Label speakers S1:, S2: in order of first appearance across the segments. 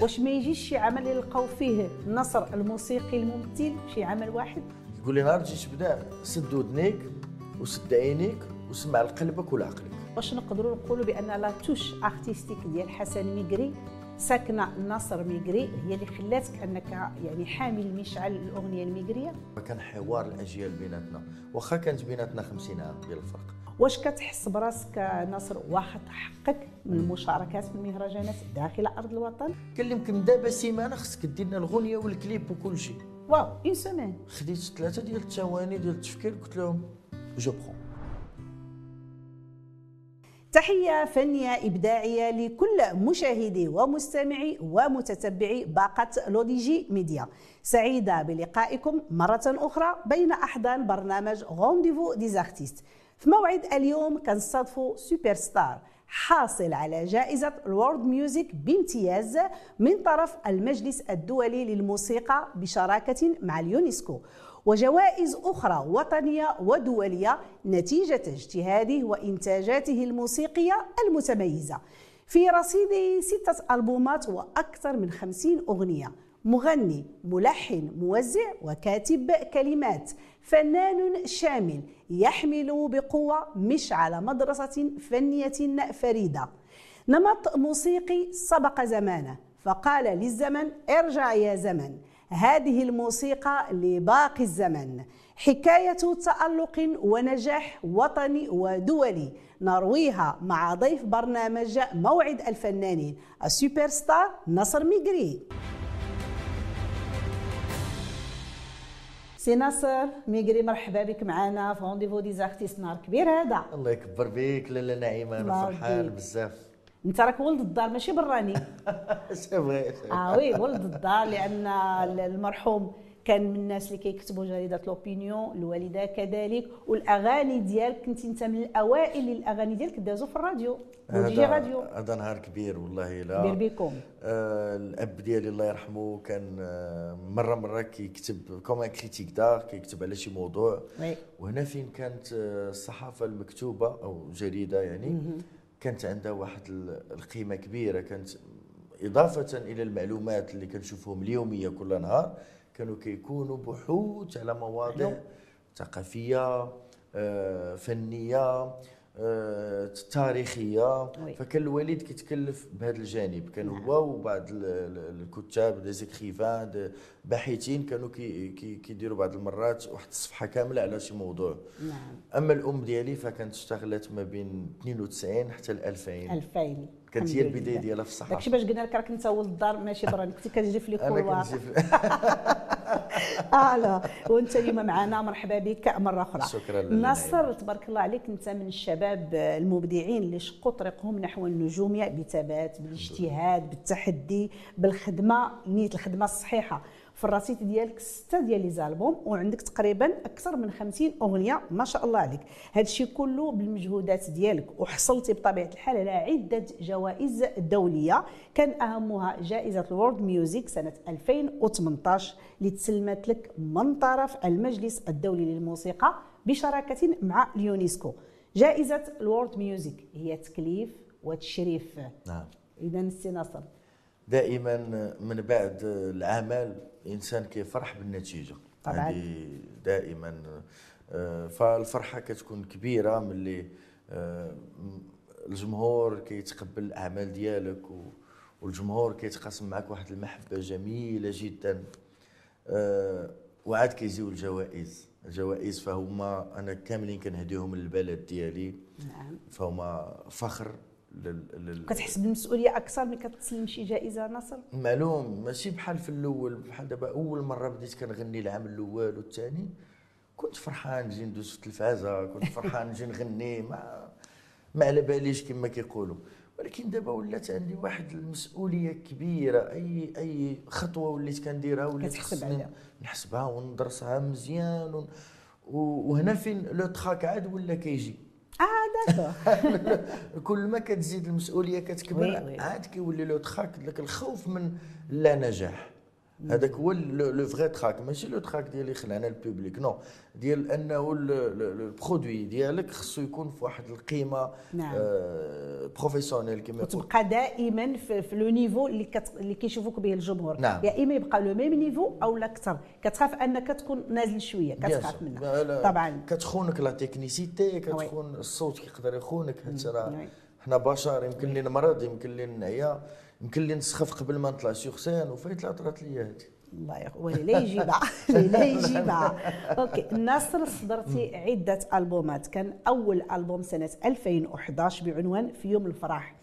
S1: واش ما يجيش شي عمل يلقاو فيه نصر الموسيقي الممثل شي عمل واحد؟
S2: يقول لي نهار تجي تبدا سد ودنيك وسد عينيك وسمع لقلبك ولعقلك
S1: واش نقدروا نقولوا بأن la touche artistique ديال حسن ميغري ساكنة ناصر ميغري هي اللي خلاتك أنك يعني حامل مشعل الأغنية الميغريه
S2: كان حوار الأجيال بيناتنا. واخا كانت بيناتنا 50 عام ديال الفرق
S1: واش كتحس براسك ناصر واخد حقك من المشاركات في المهرجانات داخل أرض الوطن؟
S2: كلمكم دابا سيمانة خصك دير لنا الغنية والكليب وكل شيء.
S1: واو en une semaine
S2: خديت ثلاثة ديال الثواني ديال التفكير قلت لهم je prends
S1: تحية فنية إبداعية لكل مشاهدي ومستمعي ومتتبعي باقة L'ODJ Média. سعيدة بلقائكم مرة أخرى بين أحضان برنامج Rendez-vous des artistes في موعد اليوم كنستضفوا super star حاصل على جائزة ال World Music بامتياز من طرف المجلس الدولي للموسيقى بشراكة مع اليونسكو وجوائز أخرى وطنية ودولية نتيجة اجتهاده وإنتاجاته الموسيقية المتميزة. في رصيده ستة ألبومات وأكثر من خمسين أغنية مغني ملحن موزع وكاتب كلمات. فنان شامل يحمل بقوة مشعل مدرسة فنية فريدة. نمط موسيقي سبق زمانه فقال للزمن ارجع يا زمن هذه الموسيقى لباقي الزمن. حكاية تألق ونجاح وطني ودولي. نرويها مع ضيف برنامج موعد الفنانين السوبر ستار نصر ميغري سي ناصر ميغري مرحبا بك معنا في Rendez-vous des artistes نهار كبير هذا.
S2: الله يكبر بك لاله نعيمة أنا فرحان بزاف.
S1: أنت راك ولد الدار ماشي براني.
S2: c'est vrai
S1: آه oui ولد الدار لأن المرحوم كان من الناس اللي كيكتبوا جريدة L'Opinion الوالدة كذلك والأغاني ديالك كنت أنت من الأوائل اللي الأغاني ديالك دازوا في الراديو و ODJ Radio.
S2: هذا نهار كبير والله لا.
S1: كبير بكم.
S2: آه الأب ديالي الله يرحمه كان آه مرة مرة كيكتب comme critique d'art كيكتب على شي موضوع.
S1: oui.
S2: وهنا فين كانت آه، الصحافة المكتوبة أو جريدة يعني كانت عندها واحد القيمة كبيرة كانت إضافة إلى المعلومات اللي كنشوفهم اليومية كل نهار. كانوا كيكونوا بحوث على مواضيع ثقافية آه، فنية. آه، تاريخية.
S1: وي.
S2: فكان الوالد كيتكلف بهذا الجانب. كان هو وبعض ال- ال- الكتاب دي زيكريفان دي باحثين كانوا كي- كي- كيديروا بعض المرات واحد الصفحة كاملة على شي موضوع.
S1: نعم.
S2: أما الأم ديالي فكانت اشتغلت ما بين 92 حتى ل 2000
S1: 2000
S2: كانت هي. البداية ديالها في الصحافة.
S1: داكشي باش قلنا لك راك انت ولد الدار ماشي براني كنتي كتجي في لي كولوار لا وأنت اليوم معنا. مرحبا بك. مرة أخرى.
S2: شكراً
S1: ناصر تبارك الله عليك. أنت من الشباب المبدعين اللي شقوا طريقهم نحو النجوميه بثبات بالاجتهاد بالتحدي بالخدمة نية الخدمة الصحيحة. في الرصيد ديالك ستة ديال les albums وعندك تقريبا أكثر من 50 أغنية ما شاء الله عليك. هذا الشيء كله بالمجهودات ديالك وحصلتي بطبيعة الحال على عدة جوائز دولية. كان أهمها جائزة ال World Music سنة 2018 اللي تسلمت لك من طرف المجلس الدولي للموسيقى بشراكة مع اليونسكو. جائزة ال World Music هي تكليف وتشريف.
S2: نعم.
S1: اذا السي ناصر
S2: دائما من بعد العمل الانسان كيفرح بالنتيجة.
S1: طبعاً.
S2: هذه دائما فالفرحة كتكون كبيرة ملي آه، الجمهور كيتقبل الأعمال ديالك والجمهور كيتقاسم معك واحد المحبة جميلة جدا. آه، وعاد كيجيو الجوائز. الجوائز فهما أنا كاملين كنهديهم للبلد ديالي.
S1: نعم.
S2: فهما فخر. لل... لل...
S1: كتحس بالمسؤولية أكثر ملي كتسلم شي جائزة ناصر؟
S2: معلوم ماشي بحال في الأول بحال دابا أول مرة بديت كنغني العام الأول والثاني كنت فرحان نجي ندوز في التلفازة كنت فرحان نجي نغني ما ما على باليش كما كيقولوا. ولكن دابا ولات عندي واحد المسؤولية كبيرة اي أي خطوة وليت كنديرها وليت
S1: كتحسب.
S2: نحسبها وندرسها مزيان ون- وهنا فين le trac عاد ولا كيجي؟
S1: آه d'accord
S2: كل ما كتزيد
S1: المسؤولية
S2: كتكبر. عاد كيولي le trac ذاك الخوف من لا نجاح هذاك هو le vrai trac ماشي le trac ديال اللي خلعنا ال public non ديال أنه ال produit ديالك خصو يكون في واحد القيمة
S1: نعم.
S2: آه professionnel كما
S1: وتبقى دائما في, في le niveau اللي كت... اللي كيشوفوك به الجمهور.
S2: نعم.
S1: يا إما يبقى le même niveau أو لا أكثر. كتخاف أنك تكون نازل شوية. كتخاف منها. طبعا.
S2: كتخونك la technicité كتخون الصوت كيقدر يخونك. حتى راه حنا بشر يمكن لي نمرض يمكن لي نعيا يمكن لي نسخف قبل ما نطلع sur scène وفايت لا طرات لي هذه
S1: الله يقوى لا يجيبها. لا يجيبها. OK الناصر صدرتي عدة ألبومات. كان أول ألبوم سنة 2011 بعنوان في يوم الفرح.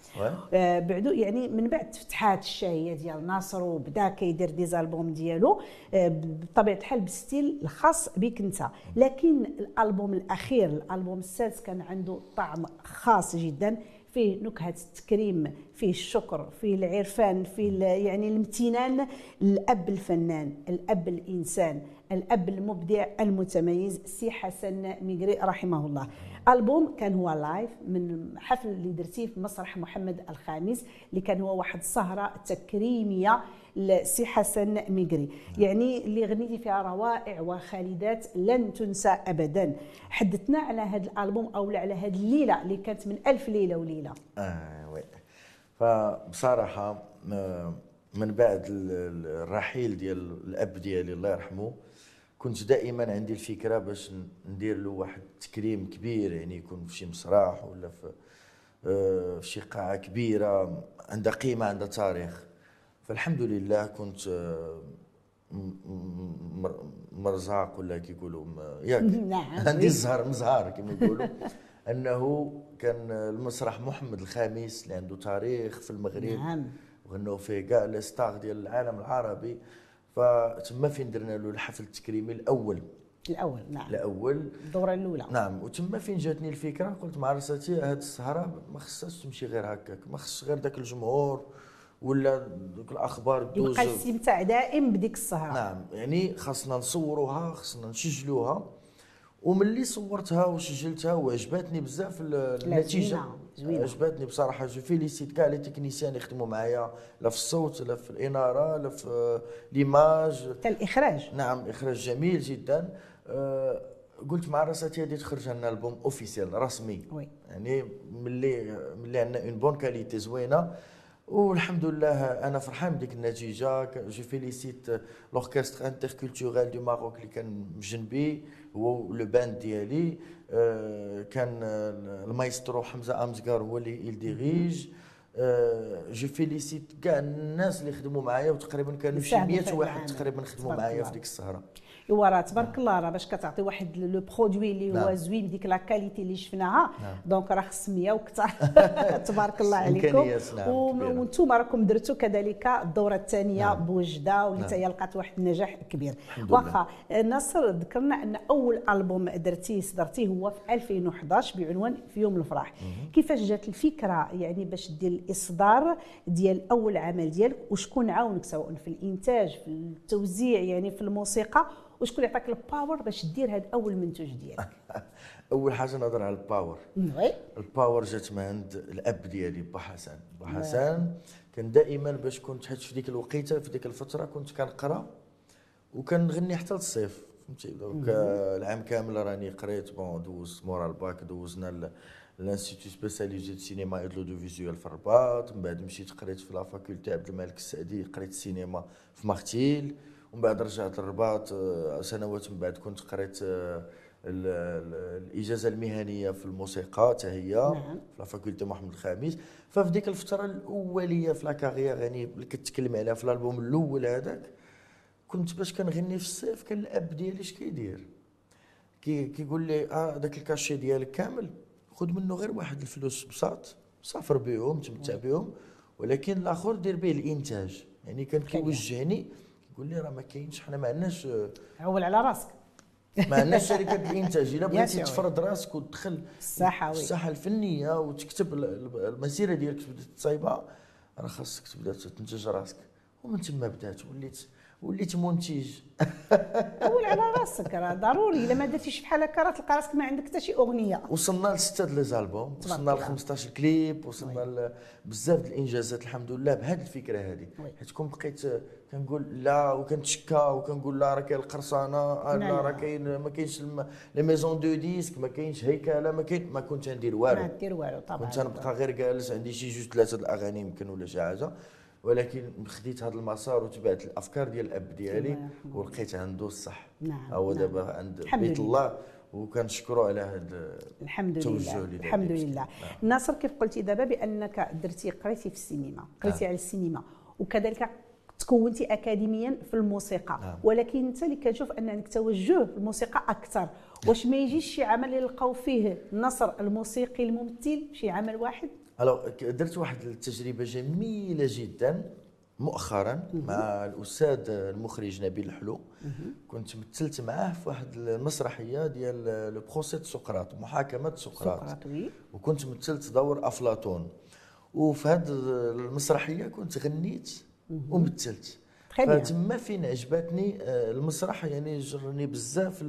S1: آه بعدو يعني من بعد فتحات الشهيه ديال ناصر وبدا كيدير des albums ديالو. آه بطبيعة الحال بال style الخاص بك انت. لكن الألبوم الأخير الألبوم السادس كان عنده طعم خاص جدا. فيه نكهة التكريم فيه الشكر فيه العرفان فيه يعني الامتنان للاب الفنان الأب الإنسان الأب المبدع المتميز سي حسن ميغري رحمه الله. ألبوم كان هو live من حفل اللي درتيه في مسرح محمد الخامس اللي كان هو واحد السهره تكريمية لسي حسن ميغري يعني اللي غنيتي فيها روائع وخالدات لن تنسى ابدا. حدثنا على هذا الألبوم أو على هذه الليلة اللي كانت من ألف ليلة وليلة.
S2: آه وي. فبصراحة من بعد الرحيل ديال الأب ديالي الله يرحمه كنت دائما عندي الفكرة باش ندير له واحد التكريم كبير يعني يكون في شي مسرح ولا في في شي قاعة كبيرة عندها قيمة عندها تاريخ. فالحمد لله كنت مرزاق ولا كيقولوا ياك.
S1: نعم
S2: عندي الزهر مزهار كما يقولوا. أنه كان المسرح محمد الخامس اللي عنده تاريخ في المغرب.
S1: نعم.
S2: وغنوا فيه كاع لي ستار ديال العالم العربي. فتما فين درنا له الحفل التكريمي الأول؟
S1: الأول نعم.
S2: الأول.
S1: الدورة الأولى.
S2: نعم وتما فين جاتني الفكرة؟ قلت مع راساتي هاد السهرة ما خصهاش تمشي غير هكاك ما خصش غير داك الجمهور. ولا دوك الأخبار
S1: دوز يبقى الاستمتاع دائم بديك السهره
S2: نعم يعني خاصنا نصوروها خاصنا نسجلوها. وملي صورتها وسجلتها وعجبتني بزاف النتيجة.
S1: زوينة
S2: عجبتني بصراحة. je félicite كاع les techniciens اللي يخدموا معايا لا في الصوت لا في الإنارة لا في l'image
S1: حتى الإخراج.
S2: نعم إخراج جميل جدا. أه قلت مع راساتي هذه تخرج لنا ألبوم officiel رسمي.
S1: oui.
S2: يعني ملي ملي عندنا une bonne qualité زوينة. والحمد لله أنا فرحان بديك النتيجه. je félicite l'orchestre interculturel du Maroc اللي كان بجنبي هو le band ديالي. كان المايسترو حمزة امزكار هو اللي يديريج je félicite كاع الناس اللي خدموا معايا وتقريبا كانوا شي 100 واحد تقريبا خدموا معايا في ديك السهرة.
S1: ايوا راه تبارك الله راه باش كتعطي واحد le produit اللي هو
S2: نعم.
S1: زوين ديك la qualité اللي شفناها
S2: نعم.
S1: donc راه خص 100 وكثر تبارك الله عليكم
S2: نعم،.
S1: وأنتم راكم درتوا كذلك الدورة
S2: الثانية.
S1: بوجدة واللي. حتى هي لقات واحد النجاح كبير. واخا ناصر ذكرنا أن أول ألبوم درتيه صدرتيه هو في 2011 بعنوان في يوم الفرح كيفاش جات الفكرة يعني باش دير الإصدار ديال أول عمل ديالك وشكون عاونك سواء في الإنتاج في التوزيع يعني في الموسيقى وشكون اللي عطاك ال power باش دير هذا أول منتوج ديالك؟
S2: أول حاجة نهضر على ال
S1: power
S2: oui ال power جات من عند الأب ديالي با حسن. با حسن كان دائما باش كنت حيت في ديك الوقيتة في ديك الفترة كنت كنقرأ وكنغني حتى للصيف فهمتي؟ donc العام كامل راني قريت bon دوزت مورا الباك دوزنا l'institut spécialisé de cinéma et de visuel في الرباط. من بعد مشيت قريت في la faculté عبد الملك السعدي قريت السينما في مارتيل. ومن بعد رجعت للرباط آه، سنوات من بعد كنت قريت آه، ال- ال- الإجازة المهنية في الموسيقى حتى هي
S1: نعم.
S2: في la faculté محمد الخامس. ففي ديك الفترة الأولية في la carrière يعني اللي كتكلم عليها في الألبوم الأول هذاك كنت باش كنغني في الصيف كان الأب ديالي اش كيدير؟ كي كيقول لي آه داك ال cachet ديالك كامل خذ منه غير واحد الفلوس بساط سافر بهم تمتع بهم ولكن الآخر دير به الإنتاج. يعني كان كيوجهني يقول لي راه ما كاينش حنا ما عندناش
S1: عول على راسك.
S2: ما عندناش شركات الانتاج إلا بغيتي تفرض راسك وتدخل
S1: الساحة
S2: الساحة الفنية وتكتب ال- ال- المسيرة ديالك تبدا تصايبها راه خاصك تبدأ تنتج راسك. ومن تما بدات وليت وليت منتج
S1: قول على راسك راه ضروري إلا ما درتيش بحال هكا راه تلقى راسك ما عندك حتى شي أغنية.
S2: وصلنا لستة لي زالبوم وصلنا ل 15 كليب وصلنا بزاف د الإنجازات الحمد لله بهذه الفكرة هذه حيت كون بقيت كنقول لا وكنتشكى وكنقول لا راه كاين القرصانة آه، لا راه كاين ما كاينش les maisons de disques ما كاينش هيكلة ما كاين ما كنت ندير والو.
S1: ما دير والو طبعا.
S2: كنت نبقى غير جالس عندي شي جوج ثلاثة الأغاني يمكن ولا شي حاجة. ولكن خديت هذا المسار وتبعت الأفكار ديال الأب ديالي ولقيت عنده الصح.
S1: نعم
S2: هو
S1: نعم.
S2: دابا عند بيت الله وكنشكروا على هذا
S1: الحمد لله. الحمد لله. نعم. ناصر كيف قلتي دابا بأنك درتي قريتي في السينما قريتي نعم. على السينما وكذلك تكونتي اكاديميا في الموسيقى. نعم. ولكن أنت اللي كنشوف ان عندك توجه في الموسيقى أكثر. واش ما يجيش شي عمل يلقاو فيه نصر الموسيقي الممثل؟ شي عمل واحد؟
S2: alors درت واحد التجربة جميلة جدا مؤخرا مع الأستاذ المخرج نبيل الحلو. كنت مثلت معاه في واحد المسرحية ديال le procès سقراط محاكمة سقراط. وكنت مثلت دور أفلاطون. وفي هذه المسرحية كنت غنيت ومثلت فتما فين عجبتني آه، المسرح يعني جرني بزاف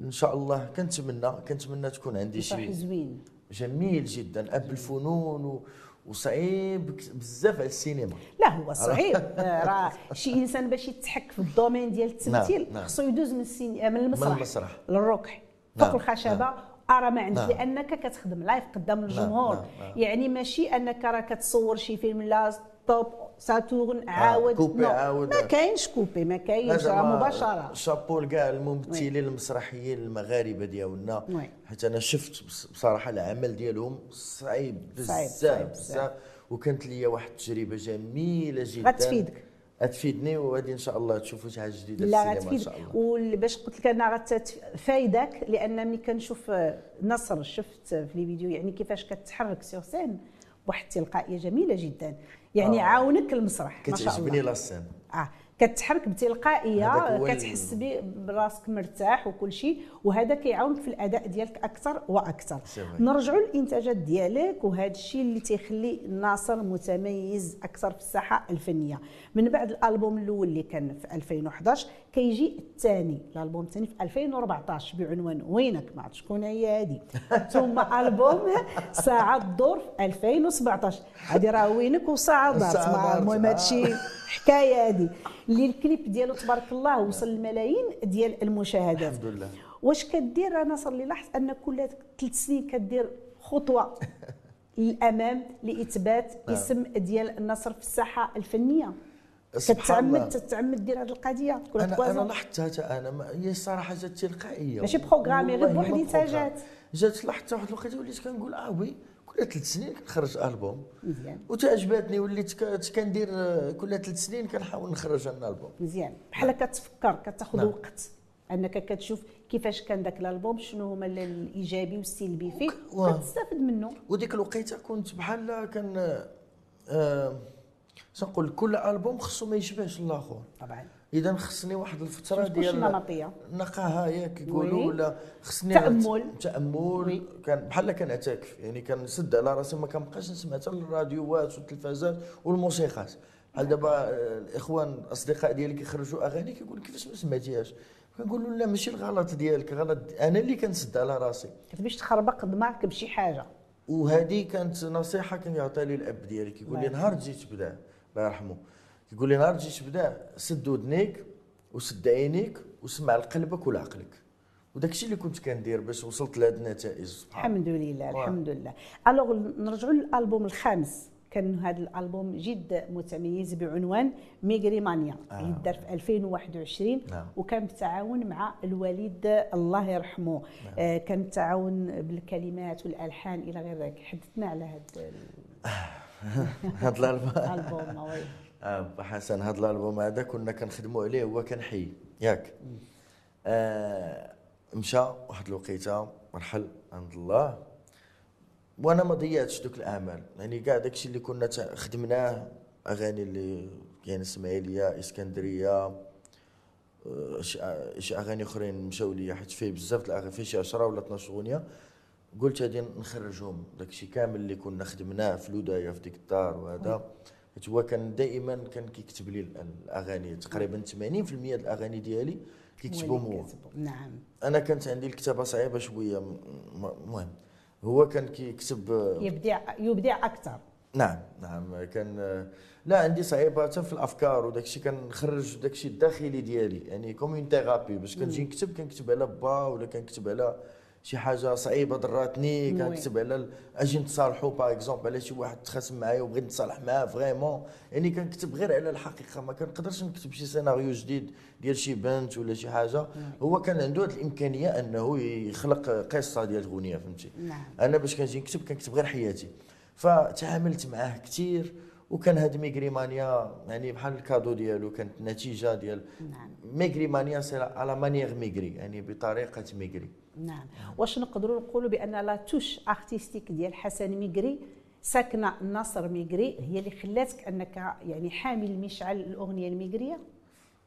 S2: إن شاء الله كنتمنى كنتمنى تكون عندي شي
S1: زوين.
S2: جميل جدا اب الفنون و... وصعيب بزاف على السينما
S1: لا هو صعيب آه، راه شي إنسان باش يتحك في ال domaine ديال التمثيل نعم. نعم. خصو يدوز من السينما من المسرح, من المسرح. للركح فوق نعم. الخشبة نعم. ارى ما عندك. لأنك كتخدم live قدام. الجمهور. يعني ماشي أنك راه كتصور شي فيلم لا stop ساتورن عاود
S2: آه couper عاود.
S1: ما كاينش couper ما كاينش راه مباشرة.
S2: شابو لكاع الممثلين المسرحيين المغاربة ديالنا. حيت أنا شفت بصراحة العمل ديالهم صعيب بزاف بزاف. وكانت لي واحد التجربة جميلة جدا.
S1: غتفيدك.
S2: غتفيدني وغادي إن شاء الله تشوفوا شي حاجة جديدة
S1: لا غتفيد وباش قلت لك أنا غتفايدك لأن ملي كنشوف نصر شفت في لي فيديو يعني كيفاش كتحرك سيغ سين بواحد التلقائيه جميلة جدا. يعني آه. عاونك المسرح
S2: ما شاء الله. كتعجبني لا سين
S1: آه. كتحرك بتلقائية كتحس براسك مرتاح وكل شيء وهذا كيعاونك في الأداء ديالك أكثر وأكثر. نرجعوا للإنتاجات ديالك وهذا الشيء اللي تيخلي ناصر متميز أكثر في الساحة الفنية. من بعد الألبوم الأول اللي كان في 2011 كيجي الثاني الألبوم الثاني في 2014 بعنوان وينك؟ ما عرفت شكون هي هذه ثم ألبوم ساعة الدور في 2017 هذه راه وينك وساعة دارت المهم هذا الشيء حكاية هذه اللي الكليب ديالو تبارك الله وصل للملايين ديال المشاهدات.
S2: الحمد لله.
S1: واش كدير؟ أنا صار لي لاحظ أن كل ثلاث سنين كدير خطوة للأمام لإثبات نعم. اسم ديال النصر في الساحة الفنية. كتعمد تتعمد دير هذه القضية؟
S2: أنا أنا لاحظتها أنا هي الصراحه جات تلقائية.
S1: ماشي programmé غير بواحد الانتاجات
S2: جات لاحظتها واحد الوقيته وليت كنقول آه oui كل ثلاث سنين كنخرج ألبوم. مزيان. وتعجباتني وليت كندير كل ثلاث سنين كنحاول نخرج لنا البوم
S1: مزيان. بحال كتفكر كتاخذ نعم. وقت. أنك كتشوف كيفاش كان ذاك الألبوم شنو هما الإيجابي والسلبي فيه وكتستافد منه.
S2: وديك الوقيتة كنت بحال كان آه تنقول كل ألبوم خصو ما يشبهش الآخر.
S1: طبعا.
S2: إذا خصني واحد الفترة ديال
S1: النمطيه
S2: نقاهه ياك يقولوا ولا خصني
S1: تأمل.
S2: تأمل. كان بحال كنعتكف يعني كنسد على راسي ما كنبقاش نسمع حتى الراديوات والتلفازات والموسيقات. بحال دابا الإخوان الأصدقاء ديالي كيخرجوا أغاني كيقول كيفاش ما سمعتيهاش؟ كنقول له لا ماشي الغلط ديالك غلط. أنا اللي كنسد على راسي.
S1: كيفاش تخربق دماغك بشي حاجة.
S2: وهذه كانت نصيحه كان يعطيها لي الاب ديالي كيقول لي نهار تجي تبدا الله يرحمه يقول لي نهار تجي تبدا سد ودنيك وسد عينيك وسمع لقلبك ولعقلك وداك الشيء اللي كنت كندير باش وصلت لهذه النتائج
S1: الحمد لله الحمد لله alors نرجعوا للالبوم الخامس كان هذا الألبوم جد متميز بعنوان ميغري مانيا آه. اللي دار في 2021 نعم. وكان بالتعاون مع الوالد الله يرحمه. نعم. آه كان بالتعاون بالكلمات والألحان إلى غير ذلك. حدثنا على هذا
S2: هذا الألبوم. آه حسن هذا الألبوم هذا كنا كنخدموا عليه هو كان حي. ياك. آه مشى واحد الوقيتة رحل عند الله. وأنا ما ضيعتش دوك الأعمال. يعني كاع داكشي اللي كنا خدمناه أغاني اللي كاين إسماعيلية إسكندرية آه، شي أغاني أخرين مشاو ليا حيت فيه بزاف الأغاني فيه شي 10 ولا 12 أغنية. قلت غادي نخرجهم. داكشي كامل اللي كنا خدمناه في الودايه في ديك الدار وهذا. حيت هو كان دائما كان كيكتب لي الأغاني. تقريبا 80% ديال الأغاني ديالي كيكتبهم هو
S1: نعم.
S2: أنا كانت عندي الكتابة صعيبة شوية المهم هو كان كيكتب
S1: يبدع يبدع أكثر.
S2: نعم نعم كان لا عندي صعيبة حتى في الأفكار وداك الشيء كنخرج داك الشيء الداخلي ديالي يعني comme thérapie باش كنجي نكتب كنكتب على با ولا كنكتب على شي حاجة صعيبة ضراتني كنكتب على أجي نتصالحوا par exemple على شي واحد تخاصم معايا وبغيت نتصالح معاه vraiment يعني كنكتب غير على الحقيقة ما كنقدرش نكتب شي سيناريو جديد ديال شي بنت ولا شي حاجة. هو كان عنده هذه الإمكانية أنه يخلق قصة ديال اغنيه فهمتي؟
S1: نعم.
S2: أنا باش كنجي نكتب كنكتب غير حياتي. فتعاملت معاه كثير وكان هاد ميغريمانيا يعني بحال ال cadeau ديالو كانت نتيجة ديال نعم. ميغريمانيا c'est à la manière ميغري يعني بطريقة ميغري
S1: نعم. واش نقدروا نقولوا بأن la touche artistique ديال حسن ميغري ساكنة ناصر ميغري هي اللي خلاتك أنك يعني حامل مشعل الأغنية الميغرية؟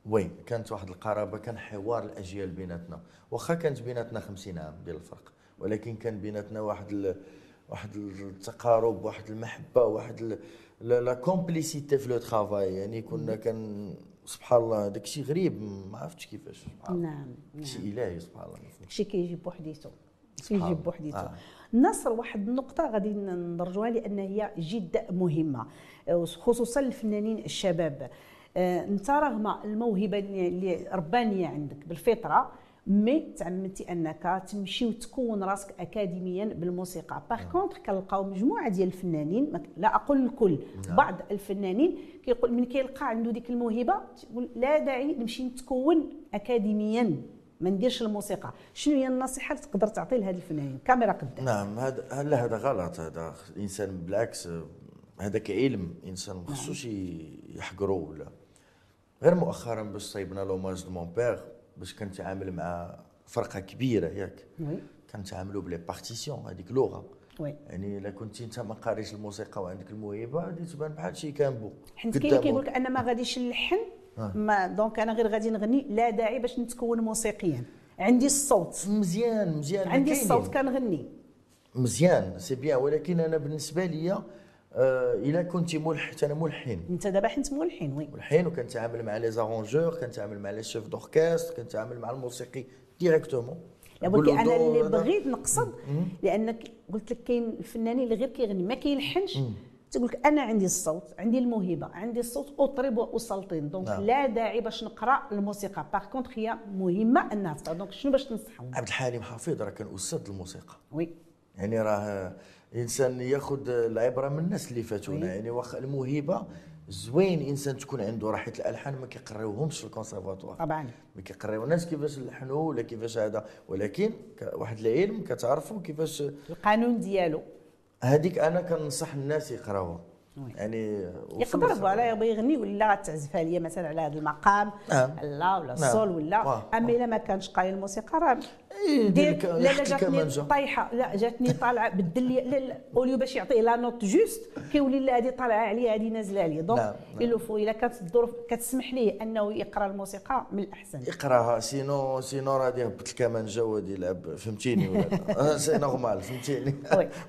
S2: oui كانت واحد القرابة كان حوار الأجيال بيناتنا. واخا كانت بيناتنا 50 عام ديال الفرق ولكن كان بيناتنا واحد ال... واحد التقارب واحد المحبة واحد la complicité في le travail يعني كنا كان سبحان الله داك الشيء غريب ما عرفتش كيفاش.
S1: نعم نعم.
S2: شيء إلهي سبحان الله.
S1: شيء كيجي بوحديته كيجي بوحديته آه. النصر واحد النقطة غادي ندرجوها لأن هي جد مهمة خصوصا الفنانين الشباب. آه، انت رغم الموهبة اللي ربانية عندك بالفطرة mais تعمدتي أنك تمشي وتكون راسك اكاديميا بالموسيقى. par contre كنلقاو مجموعة ديال الفنانين لا أقول الكل نعم. بعض الفنانين كيقول من كيلقى عنده ديك الموهبة تقول لا داعي نمشي نتكون اكاديميا ما نديرش الموسيقى. شنو هي النصيحة اللي تقدر تعطي لهذ الفنانين؟ كاميرا قدام.
S2: نعم هذا لا هذا غلط؟ هذا الانسان بالعكس هذاك علم إنسان ما خصوش نعم. يحقروا ولا؟ غير مؤخرا باش صيبنا l'hommage de mon père باش كنتعامل مع فرقة كبيرة ياك. كنتعاملوا ب les partitions هذيك لغة. oui. يعني إلا كنتي أنت ما قاريش الموسيقى وعندك الموهبة غادي تبان بحال شي كامبو
S1: حيت كاين اللي كيقول لك أنا ما غاديش نلحن آه. ما donc أنا غير غادي نغني لا داعي باش نتكون موسيقيا. عندي الصوت.
S2: مزيان مزيان.
S1: عندي الصوت كنغني.
S2: مزيان c'est bien. ولكن أنا بالنسبة لي آه إلا كنت ملحن أنا ملحن.
S1: أنت دابا حيت ملحن oui.
S2: ملحن وكنتعامل مع les arrangeurs كنتعامل مع les chefs d'orchestre كنتعامل مع الموسيقي directement.
S1: ولكن أنا اللي بغيت نقصد لأنك قلت لك كاين الفنانين اللي غير كيغني ما كيلحنش. تقول لك أنا عندي الصوت عندي الموهبة عندي الصوت أطرب وأسلطن. donc نعم. لا داعي باش نقرأ الموسيقى. par contre هي مهمة أنها donc شنو باش تنصحهم؟
S2: عبد الحليم حافظ راه كان أستاذ الموسيقى.
S1: oui.
S2: يعني راه الانسان ياخذ العبرة من الناس اللي فاتونا. يعني واخا الموهبة زوين إنسان تكون عنده راحة الألحان ما كيقريوهمش في الكونسيرفاتوار.
S1: طبعا.
S2: ما كيقريو الناس كيفاش يلحنوا ولا كيفاش هذا. ولكن واحد العلم كتعرفوا كيفاش
S1: القانون ديالو.
S2: هذيك أنا كنصح الناس يقراوها. يعني
S1: يقدر على يبغي يغني ولا تعزف عليا مثلا على هذا المقام. نعم. لا ولا نعم. الصول ولا. أما إلا ما كانش قايل الموسيقى راه
S2: دير
S1: لا لا جاتني طايحة. لا جاتني طالعة بدل لي لا لا أوليو باش يعطيه لا نوت جوست كيولي لا هذه طالعة عليا هذه نازلة عليا. دونك نعم. نعم. فو إلا كانت الظروف كتسمح ليه أنه يقرأ الموسيقى من الأحسن.
S2: يقراها. sinon sinon راه يهبط الكمانجه وغادي يلعب. فهمتيني ولا c'est normal فهمتيني.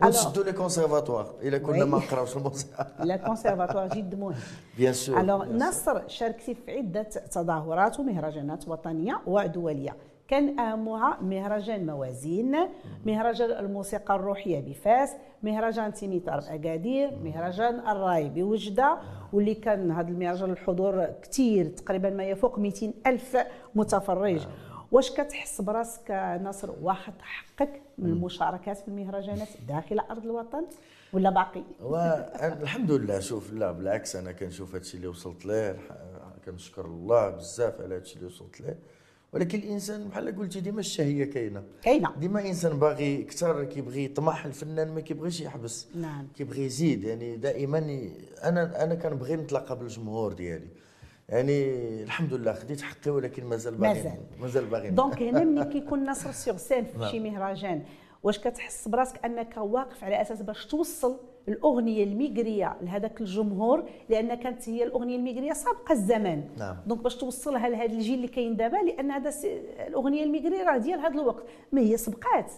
S2: ونشدوا les conservatoires إلا كنا ما نقراوش الموسيقى.
S1: le conservatoire جد مهم.
S2: bien sûr
S1: alors نصر شاركتي في عدة تظاهرات ومهرجانات وطنية ودوليه كان اهمها مهرجان موازين مهرجان الموسيقى الروحية بفاس مهرجان تيميتار باكادير مهرجان الراي بوجدة واللي كان هذا المهرجان الحضور كثير تقريبا ما يفوق 200 ألف متفرج. واش كتحس براسك ناصر واخد حقك من المشاركات في المهرجانات داخل أرض الوطن ولا باقي؟
S2: الحمد لله شوف لا بالعكس أنا كنشوف هادشي اللي وصلت ليه كنشكر الله بزاف على هادشي اللي وصلت ليه. ولكن الإنسان بحال قلتي ديما الشهيه كاينة.
S1: كاينة.
S2: ديما إنسان باغي أكثر كيبغي يطمح الفنان ما كيبغيش يحبس.
S1: نعم.
S2: كيبغي يزيد يعني دائما أنا أنا كنبغي نتلاقى بالجمهور ديالي. يعني الحمد لله خديت حقي ولكن مازال باغي مازال. مازال باغي
S1: donc هنا ملي كيكون نصر sur scène في نعم. شي مهرجان واش كتحس براسك أنك واقف على أساس باش توصل الأغنية الميغريه لهذاك الجمهور لأن كانت هي الأغنية الميغريه سابقة الزمان
S2: نعم.
S1: donc باش توصلها لهذا الجيل اللي كاين دابا لأن هذا الأغنية الميغريه راه ديال هذا الوقت ما هي سبقات.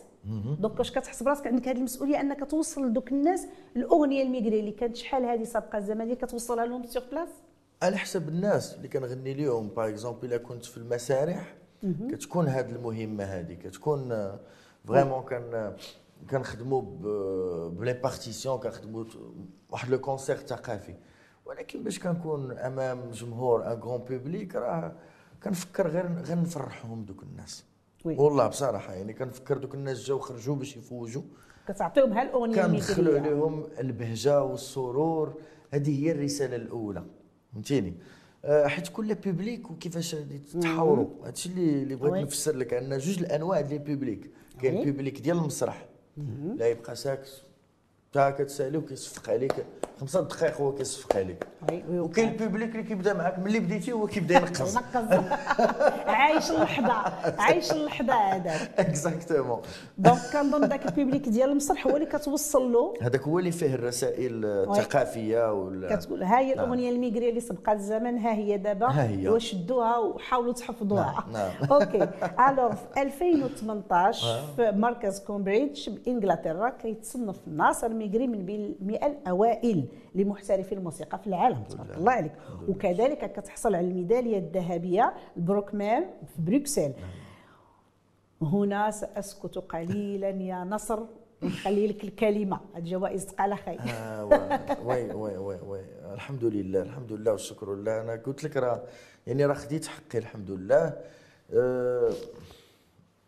S1: donc واش كتحس براسك عندك هذه المسؤولية أنك توصل لدوك الناس الأغنية الميغري اللي كانت شحال هذه سابقة الزمنيه كتوصلها لهم sur place
S2: على حسب الناس اللي كنغني لهم par exemple إلا كنت في المسارح كتكون هذه المهمة هذه كتكون vraiment كان كنخدموا ب les partitions كنخدموا واحد le concert ثقافي ولكن باش كنكون أمام جمهور un grand public راه كنفكر غير غير نفرحهم دوك الناس. oui. والله بصراحة يعني كنفكر دوك الناس جاو خرجوا باش يفوجوا.
S1: كتعطيهم هالأغنية
S2: كندخلوا عليهم البهجة والسرور. هذه هي الرسالة الأولى. فهمتيني؟ آه، حيت كل public وكيفاش غادي تحاوروا هادشي اللي اللي بغيت نفسر لك عندنا جوج الأنواع ديال ال public كاين public ديال المسرح. لا يبقى ساكت. تا كتسالي وكيصفق عليك. خمسة دقائق هو كيصفق عليك. وكاين ال public اللي كيبدا معاك ملي بديتي هو كيبدا ينقص
S1: عايش اللحظة عايش اللحظة هذاك.
S2: exactement
S1: donc كنظن ذاك ال public ديال المسرح هو اللي كتوصل له.
S2: هذاك هو اللي فيه الرسائل الثقافية
S1: ولا كتقول ها هي الأغنية نعم. الميغري اللي سبقات الزمن ها هي دابا وشدوها وحاولوا تحفظوها. نعم. نعم. OK. alors في 2018 في مركز كومبريدج بإنجلترا كيتصنف ناصر ميغري من بين 100 الأوائل. لمحترفي الموسيقى في العالم تبارك الله عليك. وكذلك كتحصل على الميدالية الذهبية البروكمان في بروكسل. هنا سأسكت قليلا يا نصر ونخلي لك الكلمة الجوائز تقال خير.
S2: آه oui oui oui oui. الحمد لله الحمد لله والشكر لله. أنا قلت لك راه يعني راه خديت حقي الحمد لله. أه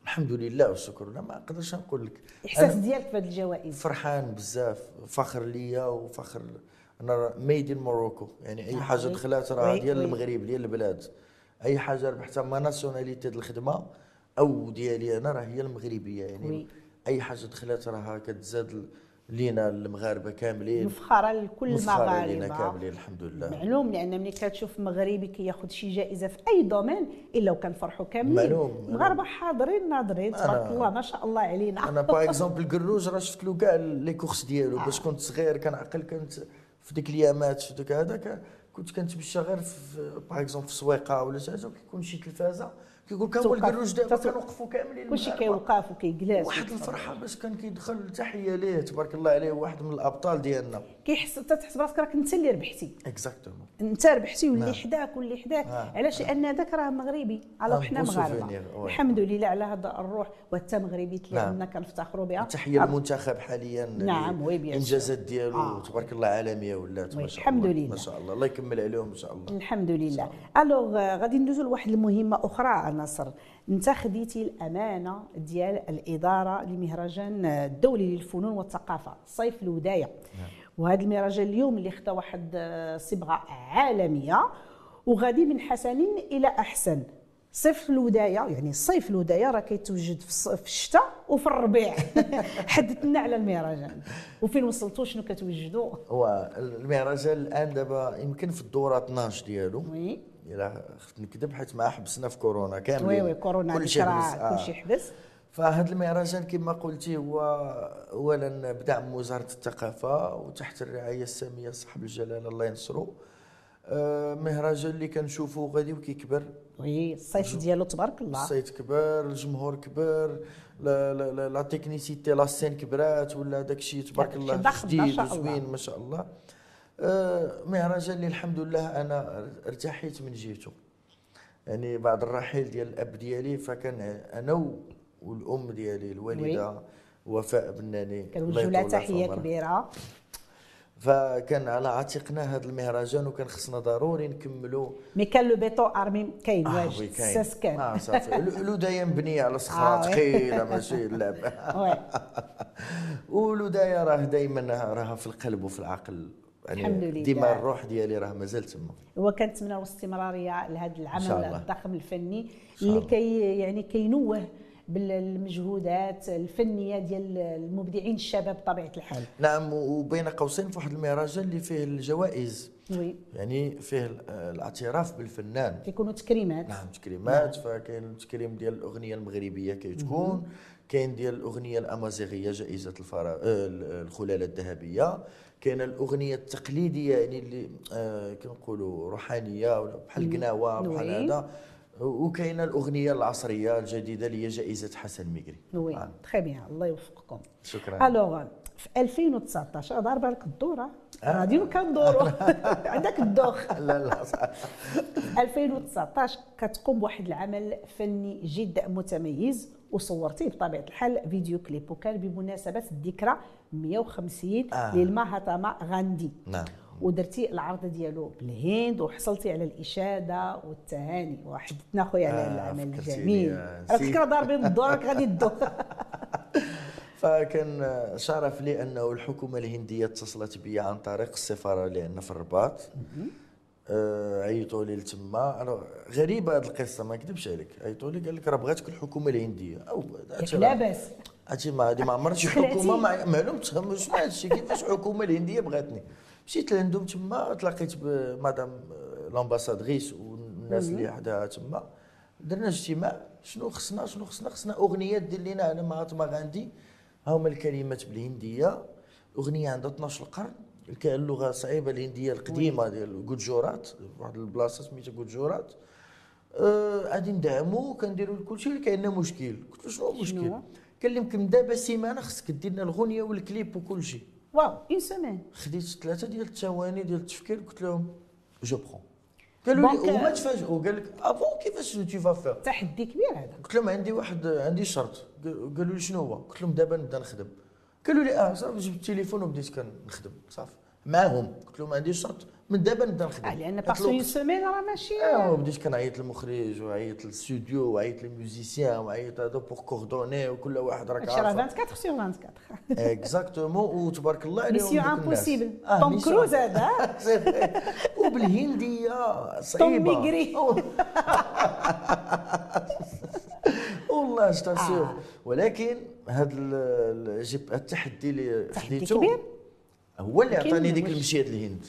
S2: الحمد لله والشكر لله ما نقدرش نقول لك.
S1: الاحساس ديالك في هذه الجوائز؟
S2: فرحان بزاف فخر ليا وفخر. أنا made in Morocco يعني أي حاجة دخلت راه ديال المغرب ديال البلاد. أي حاجة ربحتها ma nationalité ديال الخدمة أو ديالي أنا راه هي المغربية يعني oui. أي حاجة دخلت راها كتزاد لينا المغاربة كاملين.
S1: مفخره لكل المغاربة. لينا
S2: كاملين الحمد لله.
S1: معلوم لأن ملي كتشوف مغربي كياخذ شي جائزة في أي domaine إلا وكنفرحوا كاملين. معلوم المغاربه حاضرين ناظرين تبارك الله ما شاء الله علينا.
S2: أنا par exemple قروج راه شفت له كاع les courses ديالو. باش كنت صغير كنعقل كنت في ديك الايامات في ديك هذاك كنت كنتمشى غير par exemple في السويقه ولا شي حاجة كيكون شي تلفازة. كيقول كان هو الكروج دابا كنوقفوا كاملين
S1: كلشي كيوقف وكيجلس
S2: واحد الفرحة باش كان كيدخل تحية ليه تبارك الله عليه واحد من الأبطال ديالنا.
S1: كيحس انت تحس براسك راك انت اللي ربحتي.
S2: exactement
S1: انت ربحتي واللي نعم. حداك واللي حداك. آه. علاش؟ لأن هذاك راه مغربي. على حنا مغاربة. الحمد لله على هذا الروح. وانت مغربي لأن نعم. كنفتخروا بها.
S2: تحيه للمنتخب حاليا
S1: نعم oui bien
S2: الانجازات ديالو آه. تبارك الله عالمية ولات ما شاء
S1: الحمد لله.
S2: ما شاء الله. الله يكمل عليهم إن شاء الله.
S1: الحمد لله. alors غادي ندوزو لواحد المهمة أخرى. نصر انت خديتي الأمانة ديال الإدارة لمهرجان الدولي للفنون والثقافة صيف الودايه نعم. وهذا المهرجان اليوم اللي خدا واحد صبغة عالمية وغادي من حسن إلى أحسن. صيف الودايه يعني صيف الودايه راه كيتوجد في الشتاء وفي الربيع. حدثنا على المهرجان. وفين وصلتوا شنو كتوجدوا؟
S2: هو المهرجان الآن دابا يمكن في الدورة 12 ديالو. وي. خفت نكذب حيت ما حبسنا في كورونا كاملين.
S1: وي وي كورونا كل شيء حبس آه. كل شيء حبس.
S2: فهذا المهرجان كما قلتي هو اولا بدعم وزارة الثقافة وتحت الرعاية السامية صاحب الجلالة الله ينصرو. آه مهرجان اللي كنشوفوا غادي وكيكبر.
S1: وي الصيت ديالو تبارك الله.
S2: الصيت كبر الجمهور كبر لا لا لا, لا تكنيسيتي لا سين كبرات ولا داك الشيء تبارك الله جديد وزوين ما شاء الله. مهرجان اللي الحمد لله أنا ارتحيت من جهته. يعني بعد الرحيل ديال الأب ديالي فكان أنا والأم ديالي الوالدة وفاء بناني
S1: كنوجهوا لها تحية كبيرة.
S2: فكان على عاتقنا هذا المهرجان وكان خصنا ضروري نكملوا
S1: mais كان le béton armé كاين آه واش
S2: ساس كان. آه صافي. لودايه مبنية على صخرة ثقيله ماشي اللعب. ولودايه راه دائما راها في القلب وفي العقل. يعني الحمد لله. ديما الروح ديالي راه مازال تما.
S1: وكنتمناو الاستمرارية لهذا العمل الضخم الفني اللي كي يعني كينوه بالمجهودات الفنية ديال المبدعين الشباب بطبيعة الحال.
S2: نعم وبين قوسين في واحد المهرجان اللي فيه الجوائز.
S1: oui.
S2: يعني فيه الاعتراف بالفنان.
S1: كيكونوا تكريمات.
S2: نعم تكريمات. نعم. فكاين التكريم ديال الأغنية المغربية كتكون كاين ديال الأغنية الأمازيغية جائزة الفرا آه، الخلالة الذهبية. كاين الأغنية التقليدية يعني اللي آه كنقولوا روحانية ولا بحال قناوة بحال هذا. وكاينة الأغنية العصرية الجديدة اللي هي جائزة حسن ميغري
S1: oui
S2: آه.
S1: très bien الله يوفقكم.
S2: شكرا.
S1: alors في 2019 ضاربه لك الدوره
S2: آه.
S1: غاديين كندوروا عندك الدوخ
S2: لا لا صح.
S1: 2019 كتقوم بواحد العمل فني جد متميز. وصورتيه بطبيعة الحال فيديو كليب وكان بمناسبة الذكرى 150
S2: آه.
S1: غاندي.
S2: نعم.
S1: ودرتي العرض ديالو بالهند وحصلتي على الإشادة والتهاني. وحدثنا خويا على
S2: آه،
S1: العمل الجميل
S2: آه،
S1: راك
S2: نسيت.
S1: فكره ضاربين الدور غادي الدور
S2: فكان شرف لي أنه الحكومة الهندية اتصلت بي عن طريق السفارة اللي عندنا في الرباط عيطوا لي لتما. أنا غريبة هذه القصة ما نكذبش عليك. عيطوا لي قال لك راه بغاتك الحكومة الهندية. أو
S1: لا بأس.
S2: هادشي ما هادي ما عمرها شي. حكومه ما معلوم تفهم شنو هادشي كيفاش الحكومة الهندية بغاتني. مشيت لعندهم تما تلاقيت بمدام لامباسادريس والناس اللي حداها تما. درنا اجتماع. شنو خصنا شنو خصنا؟ خصنا أغنية دير لنا على مهاتما غاندي. هما الكلمات بالهندية. أغنية عندها 12 قرن اللغة صعيبة الهندية القديمة ديال الجوجورات واحد البلاصة سميتها جوجورات. آه، غادي ندعمو كنديروا كل شيء كاين مشكل. قلت له شنو المشكل؟ قال لي يمكن دابا سيمانة خصك دير لنا الغنية والكليب وكل شيء.
S1: واو une semaine
S2: خديت ثلاثة ديال الثواني ديال التفكير قلت لهم je prends قالوا لي هما تفاجئوا قال لك avant كيفاش tu vas faire
S1: تحدي كبير هذا.
S2: قلت لهم عندي واحد عندي شرط. قال- قالوا لي شنو هو؟ قلت لهم دابا نبدا نخدم. قالوا لي آه صافي جبت التليفون وبديت كنخدم صافي. معاهم. قلت لهم عندي شرط من دابا نبدا نخدم.
S1: آه، لأن
S2: parce
S1: que
S2: له-
S1: une semaine راه ماشي
S2: آه وبديت كنعيط للمخرج وعيط للاستوديو وعيط لل musiciens وعيط هذا pour coordonner وكل واحد راك عارف
S1: 24 sur 24
S2: exactement وتبارك الله عليهم mission الناس.
S1: impossible
S2: آه،
S1: توم كروز هذا.
S2: وبالهندية صعيبة.
S1: توم ميغري.
S2: والله c'est sûr
S1: آه.
S2: ولكن هذا التحدي اللي خديته. هو اللي عطاني ديك المشيات للهند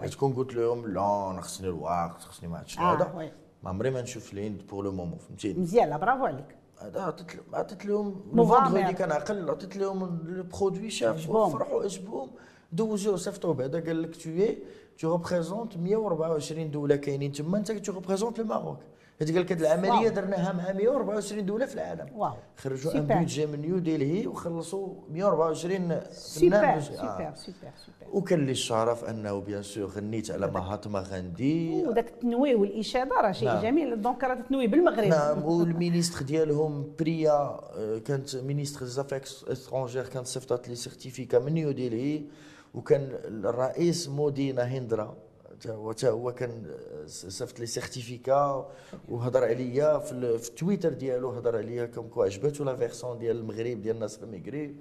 S2: حيت كون قلت لهم لا أنا خصني الوقت خصني ما عرفتش
S1: آه،
S2: هذا. ما عمري ما نشوف الهند pour le moment فهمتيني
S1: مزيان برافو عليك
S2: هذا عطيت لهم عطيت لهم. ال vendredi كانعقل عطيت لهم ال produit شافوا
S1: عجبهم.
S2: فرحوا عجبهم دوزوا صيفطوا بعدا قال لك tu tu représentes 124 دولة كاينين تما انت tu représentes le Maroc حيت قال لك هذه
S1: العملية.
S2: درناها مع 124 دولة في العالم.
S1: واو.
S2: خرجوا
S1: un.
S2: budget من نيو ديلهي وخلصوا 124
S1: سوبر
S2: فنان
S1: super super super
S2: وكان لي الشرف أنه bien sûr غنيت على مهاتما غاندي.
S1: وداك التنويه والإشادة راه شيء
S2: نعم.
S1: جميل. donc راه تتنوي بالمغرب.
S2: نعم وال ministre ديالهم بريا آه، كانت ministre affaires étrangères كانت صيفطات لي certificat من نيو ديلي وكان الرئيس مودي ناهيندرا تا هو تا هو كان آه، صيفط لي certificat وهضر عليا في, ال- في التويتر ديالو هضر عليا comme quoi عجباتو la version ديال المغرب ديال ناصر ميغري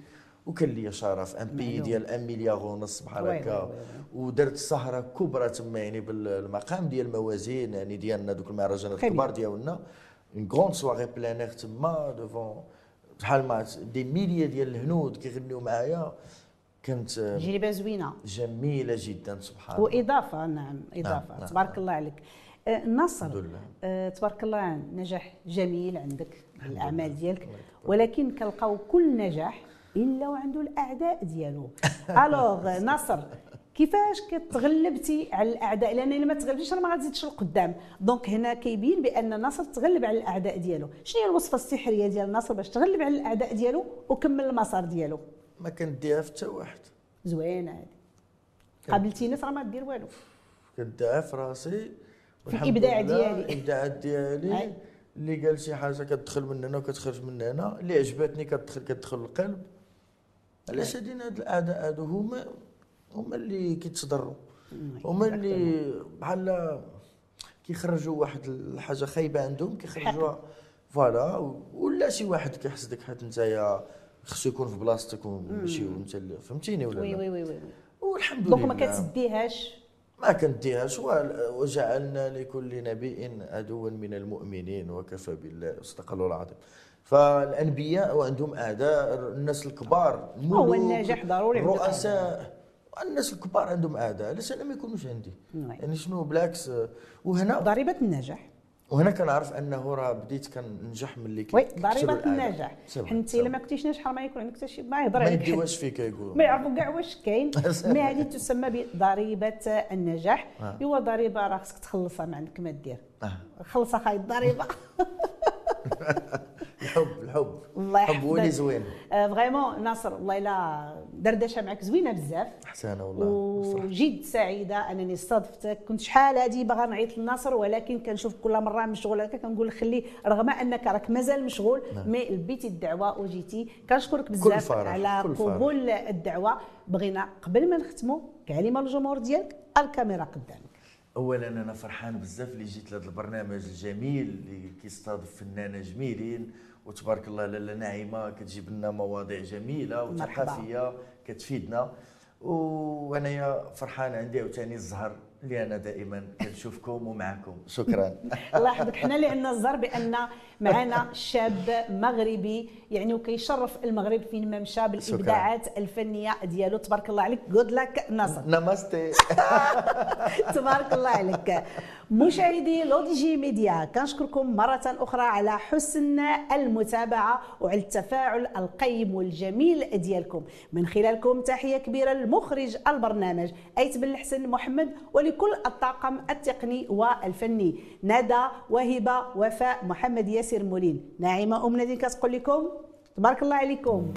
S2: وكان لي شرف. un
S1: pays.
S2: ديال 1 مليار ونص بحال هكا. ودرت سهرة كبرى تما يعني بالمقام ديال الموازين يعني ديالنا دوك المهرجانات. الكبار ديالنا. une grande soirée plein air تما devant بحال ما des milliers ديال الهنود كيغنيو معايا. كانت
S1: تجربة زوينة.
S2: جميلة جدا سبحان الله.
S1: وإضافة نعم إضافة.
S2: نعم،
S1: تبارك
S2: نعم.
S1: الله عليك. آه، نصر. آه، تبارك الله نجاح جميل عندك الأعمال ديالك. ولكن كنلقاو كل نجاح إلا وعنده الأعداء ديالو. alors نصر. كيفاش كتغلبتي على الأعداء؟ لأن إلا ما تغلبتيش راه ما غاتزيدش لقدام. donc هنا كيبين بأن نصر تغلب على الأعداء ديالو. شنو هي الوصفة السحرية ديال نصر باش تغلب على الأعداء ديالو وكمل المسار ديالو؟
S2: ما كنديها في حتى واحد.
S1: زوينة هذه. قابلتي ناس راه ما دير والو.
S2: كندعي في راسي.
S1: الإبداع
S2: لله
S1: ديالي.
S2: الابداعات ديالي. اللي قال شي حاجة كتدخل من هنا وكتخرج من هنا. اللي عجبتني كتدخل كتدخل القلب. علاش هادين هاد الأعداء هادو هما هما اللي كيتصدروا. هما اللي بحال كيخرجوا واحد الحاجة خايبة عندهم كيخرجوها voilà ولا شي واحد كيحسدك حيت نتايا خصو يكون في بلاصتك وماشي وانت اللي فهمتيني ولا
S1: وي
S2: لا؟
S1: وي وي وي
S2: والحمد
S1: دونك
S2: لله.
S1: ما كتديهاش
S2: ما كنديهاش. وجعلنا لكل نبي عدوا من المؤمنين وكفى بالله. صدق الله العظيم. فالأنبياء وعندهم أعداء الناس الكبار
S1: هو الناجح ضروري
S2: الرؤساء الناس الكبار عندهم أعداء. علاش أنا ما يكونوش عندي.
S1: oui.
S2: يعني شنو بالعكس. وهنا
S1: ضريبة النجاح.
S2: وهنا كنعرف انه راه بديت كننجح ملي
S1: oui
S2: ضريبة.
S1: النجاح
S2: vrai،
S1: الا ما كنتيش ناجحه ما يكون عندك حتى شي ما يهضر
S2: ما
S1: عليك حد.
S2: يديوش فيك يقولوا
S1: ما يعرفوا كاع واش كاين mais هذه تسمى بضريبه النجاح
S2: آه.
S1: ايوا ضريبة راه خصك تخلصها ما عندك ما دير
S2: آه.
S1: خلصها خاي الضريبه
S2: الحب الحب.
S1: الله
S2: الحب هو اللي
S1: يحفظك.
S2: زوين.
S1: vraiment نصر والله إلا دردشة معك زوينة بزاف.
S2: احسانه والله.
S1: وجد سعيدة أنني استضفتك كنت شحال هذه باغا نعيط للناصر ولكن كنشوف كل مرة مشغول هكا كنقول خلي رغم أنك راك مازال مشغول مي لبيتي الدعوة وجيتي. كنشكرك بزاف على. قبول الدعوة. بغينا قبل ما نختموا كلمة للجمهور ديالك الكاميرا قدامك.
S2: اولا أنا فرحان بزاف اللي جيت لهذا البرنامج الجميل اللي كيستضيف فنانة جميلين. وتبارك الله لاله ناعمه كتجيب لنا مواضيع
S1: جميلة.
S2: وثقافيه كتفيدنا. وأنايا فرحان عندي عاوتاني الزهر اللي أنا دائما كنشوفكم ومعكم. شكرا.
S1: الله يحفظك. حنا اللي عندنا الزهر بأن معنا شاب مغربي يعني وكيشرف المغرب فين ما مشى بالابداعات الفنية ديالو. تبارك الله عليك. good luck نصر
S2: नमस्ते.
S1: تبارك الله عليك. مشاهدي LODJ Media كنشكركم مرة أخرى على حسن المتابعة وعلى التفاعل القيم والجميل ديالكم. من خلالكم تحية كبيرة لمخرج البرنامج أيت بن الحسن محمد ولكل الطاقم التقني والفني ندى وهبة وفاء محمد ياسر مولين. ناعمة أم نادين كتقول لكم تبارك الله عليكم.